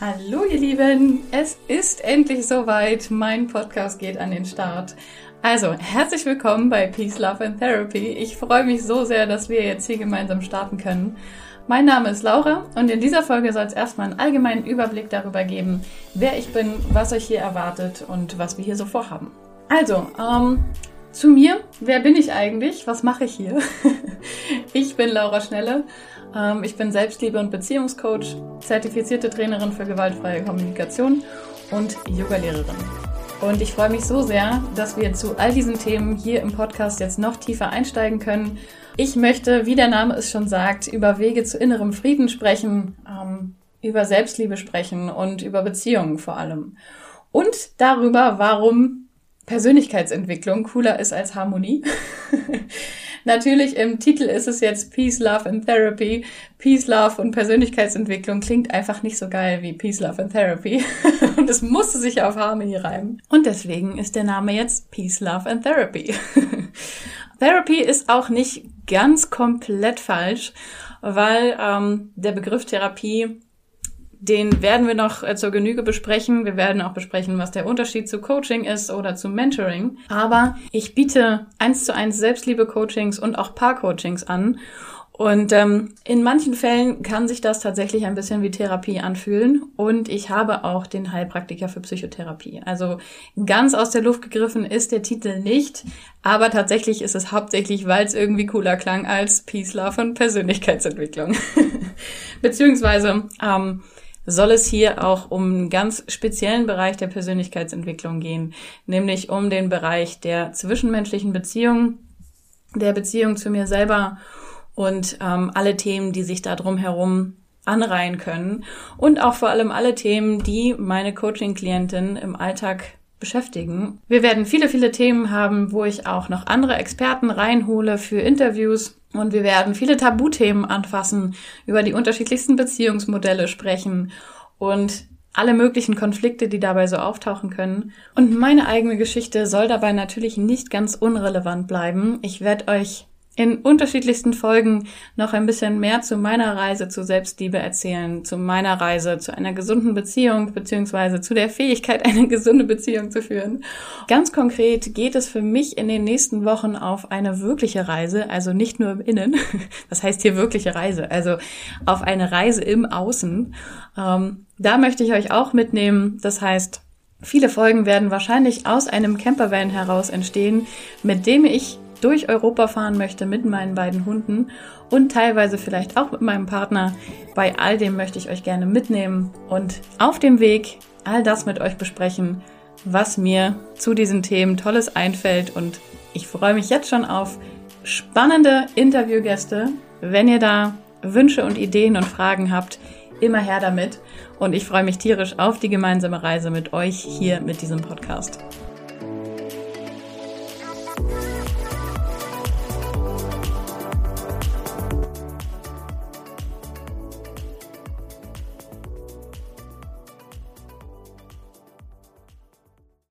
Hallo ihr Lieben, es ist endlich soweit. Mein Podcast geht an den Start. Also, herzlich willkommen bei Peace, Love and Therapy. Ich freue mich so sehr, dass wir jetzt hier gemeinsam starten können. Mein Name ist Laura und in dieser Folge soll es erstmal einen allgemeinen Überblick darüber geben, wer ich bin, was euch hier erwartet und was wir hier so vorhaben. Also, ähm, zu mir, wer bin ich eigentlich? Was mache ich hier? ich bin Laura Schnelle ähm, ich bin Selbstliebe- und Beziehungscoach, zertifizierte Trainerin für gewaltfreie Kommunikation und Yogalehrerin. Und ich freue mich so sehr, dass wir zu all diesen Themen hier im Podcast jetzt noch tiefer einsteigen können. Ich möchte, wie der Name es schon sagt, über Wege zu innerem Frieden sprechen, ähm, über Selbstliebe sprechen und über Beziehungen vor allem. Und darüber, warum Persönlichkeitsentwicklung cooler ist als Harmonie. Natürlich im Titel ist es jetzt Peace, Love and Therapy. Peace, Love und Persönlichkeitsentwicklung klingt einfach nicht so geil wie Peace, Love and Therapy. und es musste sich auf Harmony reimen. Und deswegen ist der Name jetzt Peace, Love and Therapy. Therapy ist auch nicht ganz komplett falsch, weil ähm, der Begriff Therapie den werden wir noch äh, zur Genüge besprechen. Wir werden auch besprechen, was der Unterschied zu Coaching ist oder zu Mentoring. Aber ich biete eins zu eins Selbstliebe-Coachings und auch Paar-Coachings an. Und ähm, in manchen Fällen kann sich das tatsächlich ein bisschen wie Therapie anfühlen. Und ich habe auch den Heilpraktiker für Psychotherapie. Also ganz aus der Luft gegriffen ist der Titel nicht. Aber tatsächlich ist es hauptsächlich, weil es irgendwie cooler klang als Peace, Love und Persönlichkeitsentwicklung. Beziehungsweise ähm, soll es hier auch um einen ganz speziellen Bereich der Persönlichkeitsentwicklung gehen, nämlich um den Bereich der zwischenmenschlichen Beziehung, der Beziehung zu mir selber und ähm, alle Themen, die sich da drum herum anreihen können. Und auch vor allem alle Themen, die meine Coaching-Klientin im Alltag beschäftigen. Wir werden viele, viele Themen haben, wo ich auch noch andere Experten reinhole für Interviews. Und wir werden viele Tabuthemen anfassen, über die unterschiedlichsten Beziehungsmodelle sprechen und alle möglichen Konflikte, die dabei so auftauchen können. Und meine eigene Geschichte soll dabei natürlich nicht ganz unrelevant bleiben. Ich werde euch in unterschiedlichsten Folgen noch ein bisschen mehr zu meiner Reise zu Selbstliebe erzählen, zu meiner Reise zu einer gesunden Beziehung beziehungsweise zu der Fähigkeit, eine gesunde Beziehung zu führen. Ganz konkret geht es für mich in den nächsten Wochen auf eine wirkliche Reise, also nicht nur im Innen, das heißt hier wirkliche Reise, also auf eine Reise im Außen. Ähm, da möchte ich euch auch mitnehmen. Das heißt, viele Folgen werden wahrscheinlich aus einem Campervan heraus entstehen, mit dem ich durch Europa fahren möchte mit meinen beiden Hunden und teilweise vielleicht auch mit meinem Partner. Bei all dem möchte ich euch gerne mitnehmen und auf dem Weg all das mit euch besprechen, was mir zu diesen Themen Tolles einfällt. Und ich freue mich jetzt schon auf spannende Interviewgäste. Wenn ihr da Wünsche und Ideen und Fragen habt, immer her damit. Und ich freue mich tierisch auf die gemeinsame Reise mit euch hier mit diesem Podcast.